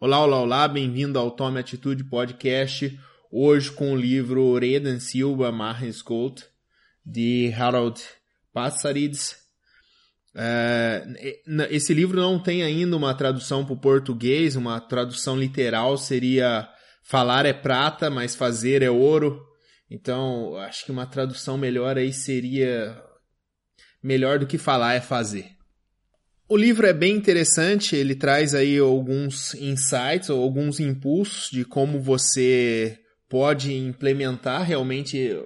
Olá, olá, olá, bem-vindo ao Tome Atitude Podcast. Hoje com o livro Reden Silva Marrenskolt, de Harold Passarides. É, esse livro não tem ainda uma tradução para o português, uma tradução literal seria falar é prata, mas fazer é ouro. Então, acho que uma tradução melhor aí seria melhor do que falar é fazer. O livro é bem interessante, ele traz aí alguns insights ou alguns impulsos de como você pode implementar realmente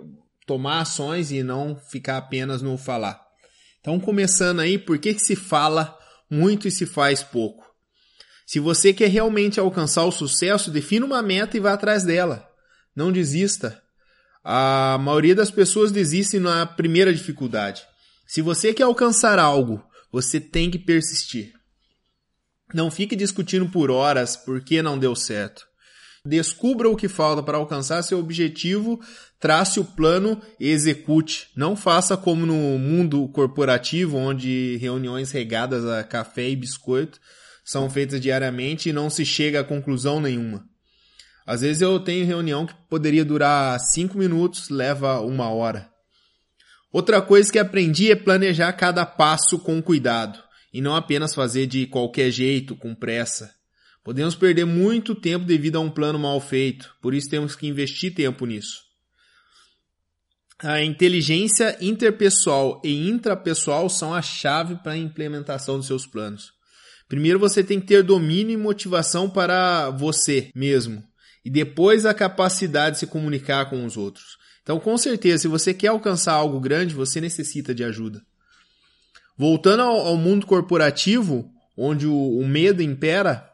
tomar ações e não ficar apenas no falar. Então, começando aí, por que, que se fala muito e se faz pouco? Se você quer realmente alcançar o sucesso, defina uma meta e vá atrás dela. Não desista. A maioria das pessoas desistem na primeira dificuldade. Se você quer alcançar algo, você tem que persistir. Não fique discutindo por horas por que não deu certo. Descubra o que falta para alcançar seu objetivo, trace o plano e execute. Não faça como no mundo corporativo, onde reuniões regadas a café e biscoito são feitas diariamente e não se chega a conclusão nenhuma. Às vezes eu tenho reunião que poderia durar cinco minutos, leva uma hora. Outra coisa que aprendi é planejar cada passo com cuidado e não apenas fazer de qualquer jeito, com pressa. Podemos perder muito tempo devido a um plano mal feito, por isso temos que investir tempo nisso. A inteligência interpessoal e intrapessoal são a chave para a implementação dos seus planos. Primeiro você tem que ter domínio e motivação para você mesmo, e depois a capacidade de se comunicar com os outros. Então, com certeza, se você quer alcançar algo grande, você necessita de ajuda. Voltando ao, ao mundo corporativo, onde o, o medo impera,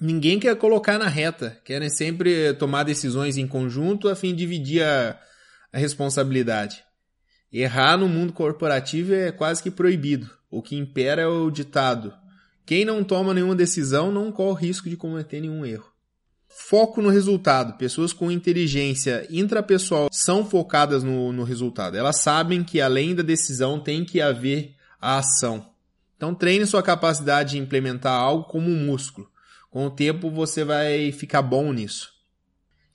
ninguém quer colocar na reta, querem sempre tomar decisões em conjunto a fim de dividir a, a responsabilidade. Errar no mundo corporativo é quase que proibido. O que impera é o ditado: quem não toma nenhuma decisão não corre risco de cometer nenhum erro. Foco no resultado. Pessoas com inteligência intrapessoal são focadas no, no resultado. Elas sabem que além da decisão tem que haver a ação. Então treine sua capacidade de implementar algo como um músculo. Com o tempo você vai ficar bom nisso.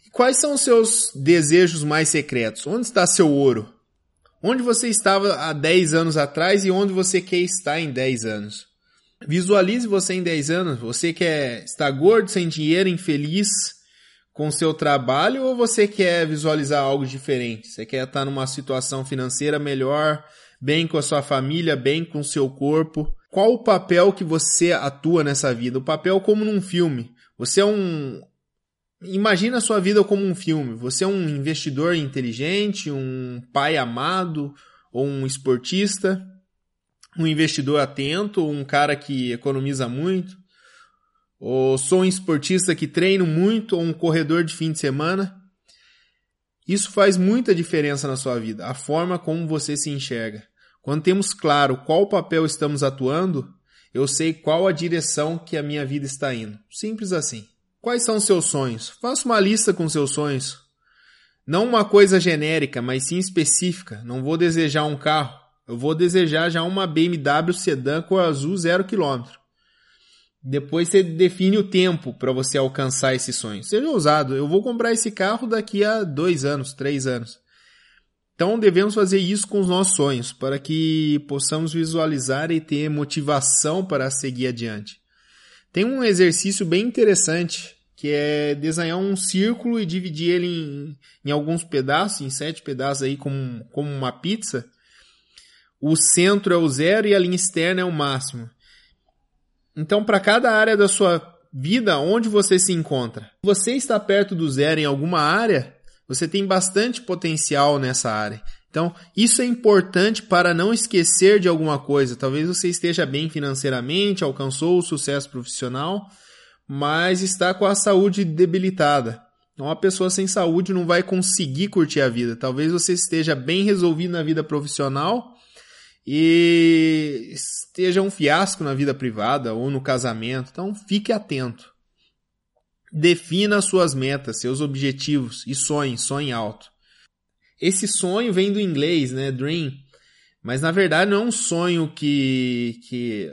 E quais são os seus desejos mais secretos? Onde está seu ouro? Onde você estava há 10 anos atrás e onde você quer estar em 10 anos? Visualize você em 10 anos. Você quer estar gordo, sem dinheiro, infeliz com seu trabalho ou você quer visualizar algo diferente? Você quer estar numa situação financeira melhor, bem com a sua família, bem com o seu corpo? Qual o papel que você atua nessa vida? O papel como num filme. Você é um Imagina a sua vida como um filme. Você é um investidor inteligente, um pai amado ou um esportista um investidor atento, um cara que economiza muito, ou sou um esportista que treino muito, ou um corredor de fim de semana. Isso faz muita diferença na sua vida, a forma como você se enxerga. Quando temos claro qual papel estamos atuando, eu sei qual a direção que a minha vida está indo. Simples assim. Quais são seus sonhos? Faça uma lista com seus sonhos. Não uma coisa genérica, mas sim específica. Não vou desejar um carro. Eu vou desejar já uma BMW sedã cor azul zero quilômetro. Depois você define o tempo para você alcançar esse sonho. Seja ousado. Eu vou comprar esse carro daqui a dois anos, três anos. Então devemos fazer isso com os nossos sonhos para que possamos visualizar e ter motivação para seguir adiante. Tem um exercício bem interessante que é desenhar um círculo e dividir ele em, em alguns pedaços, em sete pedaços aí como, como uma pizza o centro é o zero e a linha externa é o máximo. Então, para cada área da sua vida, onde você se encontra? Se você está perto do zero em alguma área, você tem bastante potencial nessa área. Então, isso é importante para não esquecer de alguma coisa. Talvez você esteja bem financeiramente, alcançou o sucesso profissional, mas está com a saúde debilitada. Então, uma pessoa sem saúde não vai conseguir curtir a vida. Talvez você esteja bem resolvido na vida profissional, e esteja um fiasco na vida privada ou no casamento. Então fique atento. Defina suas metas, seus objetivos e sonhe, sonhe alto. Esse sonho vem do inglês, né, dream, mas na verdade não é um sonho que que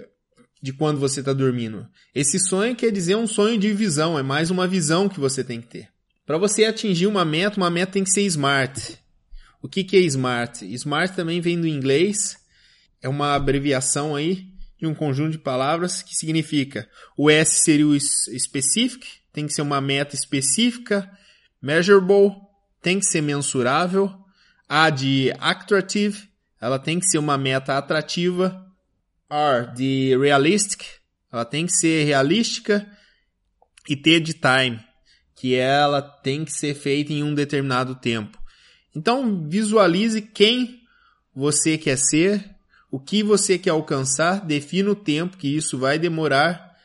de quando você está dormindo. Esse sonho quer dizer um sonho de visão, é mais uma visão que você tem que ter. Para você atingir uma meta, uma meta tem que ser smart. O que, que é smart? Smart também vem do inglês, é uma abreviação aí de um conjunto de palavras que significa o S seria o specific, tem que ser uma meta específica, measurable, tem que ser mensurável, A de attractive, ela tem que ser uma meta atrativa, R de realistic, ela tem que ser realística, e T de time, que ela tem que ser feita em um determinado tempo. Então visualize quem você quer ser, o que você quer alcançar, defina o tempo que isso vai demorar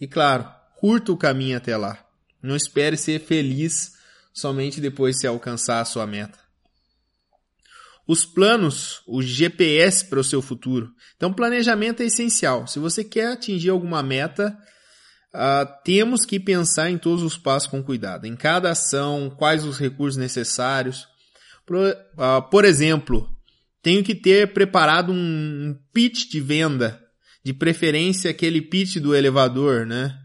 e, claro, curta o caminho até lá. Não espere ser feliz somente depois de alcançar a sua meta. Os planos, o GPS para o seu futuro. Então, planejamento é essencial. Se você quer atingir alguma meta, uh, temos que pensar em todos os passos com cuidado. Em cada ação, quais os recursos necessários. Por, uh, por exemplo, tenho que ter preparado um pitch de venda, de preferência aquele pitch do elevador, né?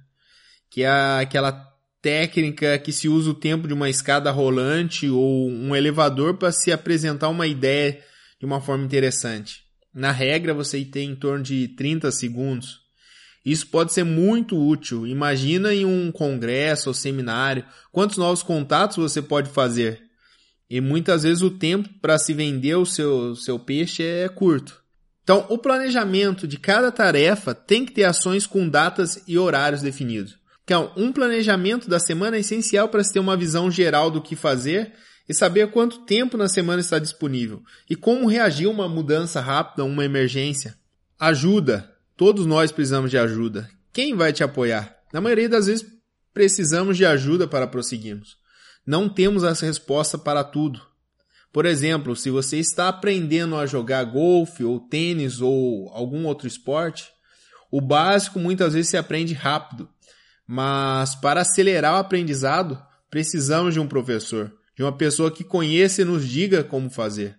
Que é aquela técnica que se usa o tempo de uma escada rolante ou um elevador para se apresentar uma ideia de uma forma interessante. Na regra, você tem em torno de 30 segundos. Isso pode ser muito útil. Imagina em um congresso ou seminário, quantos novos contatos você pode fazer e muitas vezes o tempo para se vender o seu, seu peixe é curto. Então, o planejamento de cada tarefa tem que ter ações com datas e horários definidos. Então, um planejamento da semana é essencial para se ter uma visão geral do que fazer e saber quanto tempo na semana está disponível e como reagir a uma mudança rápida, uma emergência. Ajuda. Todos nós precisamos de ajuda. Quem vai te apoiar? Na maioria das vezes, precisamos de ajuda para prosseguirmos. Não temos essa resposta para tudo. Por exemplo, se você está aprendendo a jogar golfe ou tênis ou algum outro esporte, o básico muitas vezes se aprende rápido, mas para acelerar o aprendizado, precisamos de um professor, de uma pessoa que conheça e nos diga como fazer.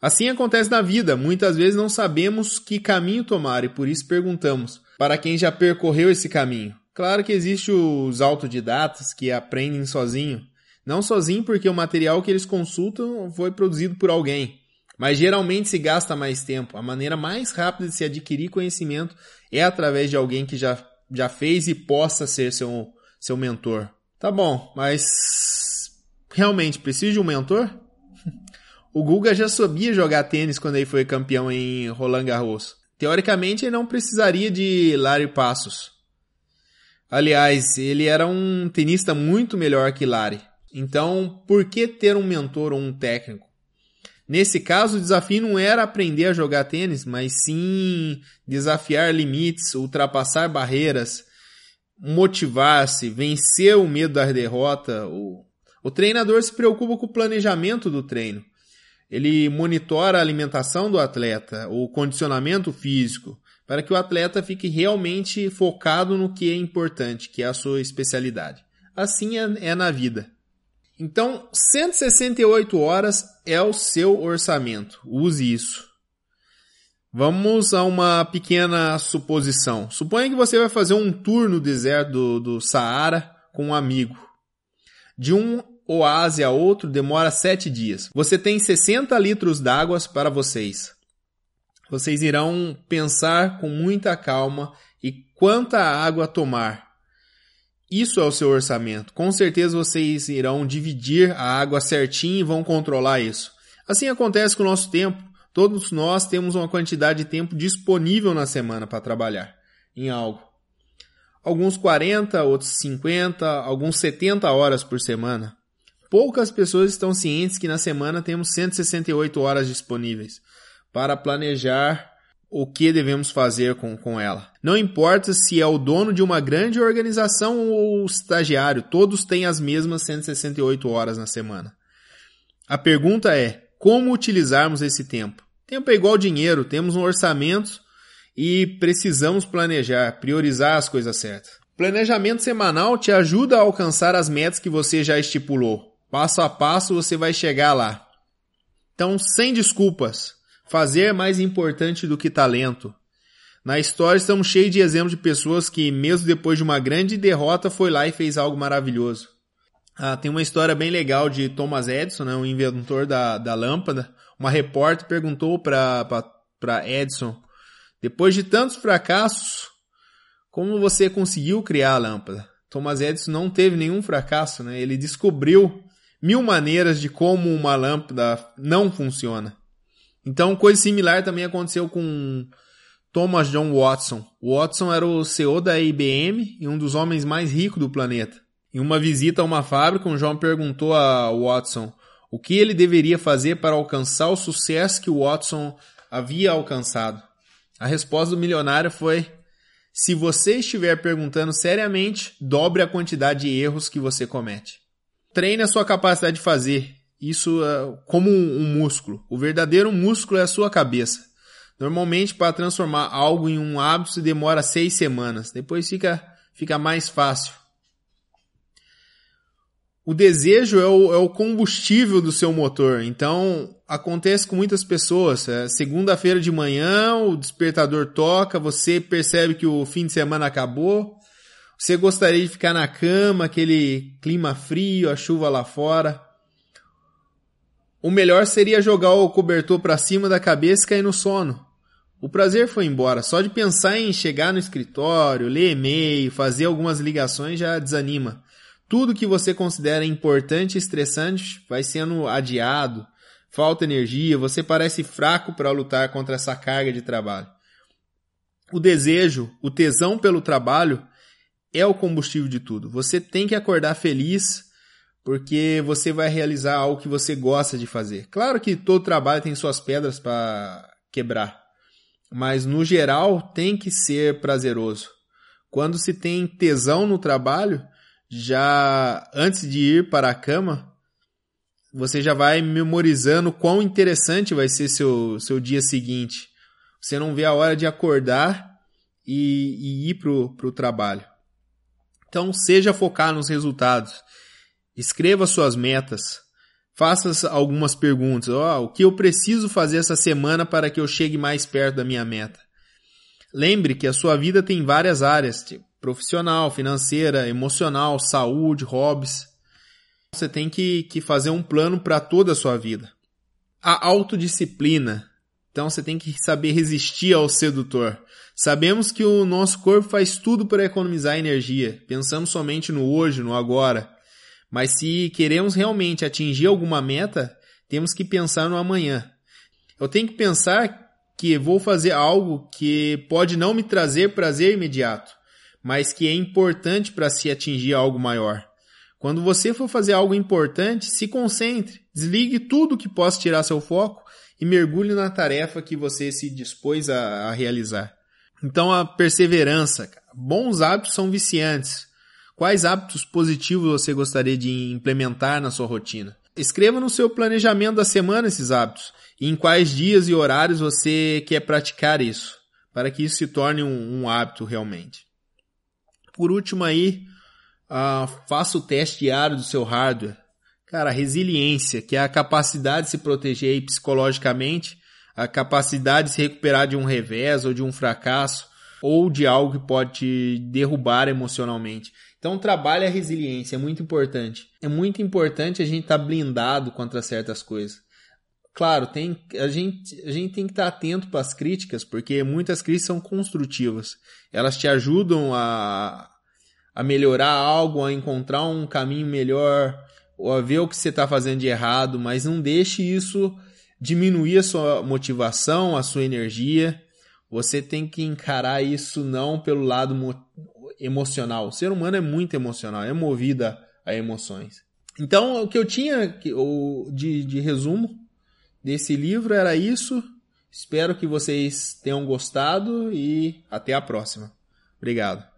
Assim acontece na vida, muitas vezes não sabemos que caminho tomar e por isso perguntamos para quem já percorreu esse caminho. Claro que existe os autodidatas que aprendem sozinho. Não sozinho porque o material que eles consultam foi produzido por alguém. Mas geralmente se gasta mais tempo. A maneira mais rápida de se adquirir conhecimento é através de alguém que já, já fez e possa ser seu, seu mentor. Tá bom, mas realmente precisa de um mentor? O Guga já sabia jogar tênis quando ele foi campeão em Roland Garros. Teoricamente ele não precisaria de Larry Passos. Aliás, ele era um tenista muito melhor que Lari. Então, por que ter um mentor ou um técnico? Nesse caso, o desafio não era aprender a jogar tênis, mas sim desafiar limites, ultrapassar barreiras, motivar-se, vencer o medo da derrota. O, o treinador se preocupa com o planejamento do treino. Ele monitora a alimentação do atleta, o condicionamento físico, para que o atleta fique realmente focado no que é importante, que é a sua especialidade. Assim é, é na vida. Então, 168 horas é o seu orçamento. Use isso. Vamos a uma pequena suposição. Suponha que você vai fazer um tour no deserto do, do Saara com um amigo. De um oásis a outro demora 7 dias. Você tem 60 litros d'água para vocês vocês irão pensar com muita calma e quanta água tomar. Isso é o seu orçamento. Com certeza vocês irão dividir a água certinho e vão controlar isso. Assim acontece com o nosso tempo. Todos nós temos uma quantidade de tempo disponível na semana para trabalhar em algo. Alguns 40, outros 50, alguns 70 horas por semana. Poucas pessoas estão cientes que na semana temos 168 horas disponíveis para planejar o que devemos fazer com, com ela. Não importa se é o dono de uma grande organização ou o estagiário, todos têm as mesmas 168 horas na semana. A pergunta é: como utilizarmos esse tempo? Tempo é igual dinheiro, temos um orçamento e precisamos planejar, priorizar as coisas certas. Planejamento semanal te ajuda a alcançar as metas que você já estipulou. Passo a passo você vai chegar lá. Então, sem desculpas, Fazer é mais importante do que talento. Na história estamos cheios de exemplos de pessoas que, mesmo depois de uma grande derrota, foi lá e fez algo maravilhoso. Ah, tem uma história bem legal de Thomas Edison, né, o inventor da, da lâmpada. Uma repórter perguntou para Edison, depois de tantos fracassos, como você conseguiu criar a lâmpada? Thomas Edison não teve nenhum fracasso, né? Ele descobriu mil maneiras de como uma lâmpada não funciona. Então, coisa similar também aconteceu com Thomas John Watson. Watson era o CEO da IBM e um dos homens mais ricos do planeta. Em uma visita a uma fábrica, um John perguntou a Watson o que ele deveria fazer para alcançar o sucesso que Watson havia alcançado. A resposta do milionário foi: se você estiver perguntando seriamente, dobre a quantidade de erros que você comete. Treine a sua capacidade de fazer isso uh, como um, um músculo. O verdadeiro músculo é a sua cabeça. Normalmente, para transformar algo em um hábito, demora seis semanas. Depois fica, fica mais fácil. O desejo é o, é o combustível do seu motor. Então, acontece com muitas pessoas. É, Segunda-feira de manhã, o despertador toca, você percebe que o fim de semana acabou. Você gostaria de ficar na cama, aquele clima frio, a chuva lá fora. O melhor seria jogar o cobertor para cima da cabeça e cair no sono. O prazer foi embora. Só de pensar em chegar no escritório, ler e-mail, fazer algumas ligações já desanima. Tudo que você considera importante e estressante vai sendo adiado, falta energia, você parece fraco para lutar contra essa carga de trabalho. O desejo, o tesão pelo trabalho é o combustível de tudo. Você tem que acordar feliz porque você vai realizar algo que você gosta de fazer. Claro que todo trabalho tem suas pedras para quebrar, mas no geral tem que ser prazeroso. Quando se tem tesão no trabalho, já antes de ir para a cama, você já vai memorizando quão interessante vai ser seu, seu dia seguinte. Você não vê a hora de acordar e, e ir para o trabalho. Então, seja focar nos resultados. Escreva suas metas. Faça algumas perguntas. Oh, o que eu preciso fazer essa semana para que eu chegue mais perto da minha meta? Lembre que a sua vida tem várias áreas. Tipo, profissional, financeira, emocional, saúde, hobbies. Você tem que, que fazer um plano para toda a sua vida. A autodisciplina. Então você tem que saber resistir ao sedutor. Sabemos que o nosso corpo faz tudo para economizar energia. Pensamos somente no hoje, no agora. Mas se queremos realmente atingir alguma meta, temos que pensar no amanhã. Eu tenho que pensar que vou fazer algo que pode não me trazer prazer imediato, mas que é importante para se atingir algo maior. Quando você for fazer algo importante, se concentre, desligue tudo que possa tirar seu foco e mergulhe na tarefa que você se dispôs a, a realizar. Então, a perseverança. Bons hábitos são viciantes. Quais hábitos positivos você gostaria de implementar na sua rotina? Escreva no seu planejamento da semana esses hábitos e em quais dias e horários você quer praticar isso, para que isso se torne um, um hábito realmente. Por último aí, uh, faça o teste diário do seu hardware. Cara, resiliência, que é a capacidade de se proteger psicologicamente, a capacidade de se recuperar de um revés ou de um fracasso, ou de algo que pode te derrubar emocionalmente. Então, trabalhe a resiliência, é muito importante. É muito importante a gente estar tá blindado contra certas coisas. Claro, tem, a, gente, a gente tem que estar atento para as críticas, porque muitas críticas são construtivas. Elas te ajudam a, a melhorar algo, a encontrar um caminho melhor, ou a ver o que você está fazendo de errado, mas não deixe isso diminuir a sua motivação, a sua energia. Você tem que encarar isso não pelo lado emocional. O ser humano é muito emocional, é movido a emoções. Então, o que eu tinha de, de resumo desse livro era isso. Espero que vocês tenham gostado e até a próxima. Obrigado.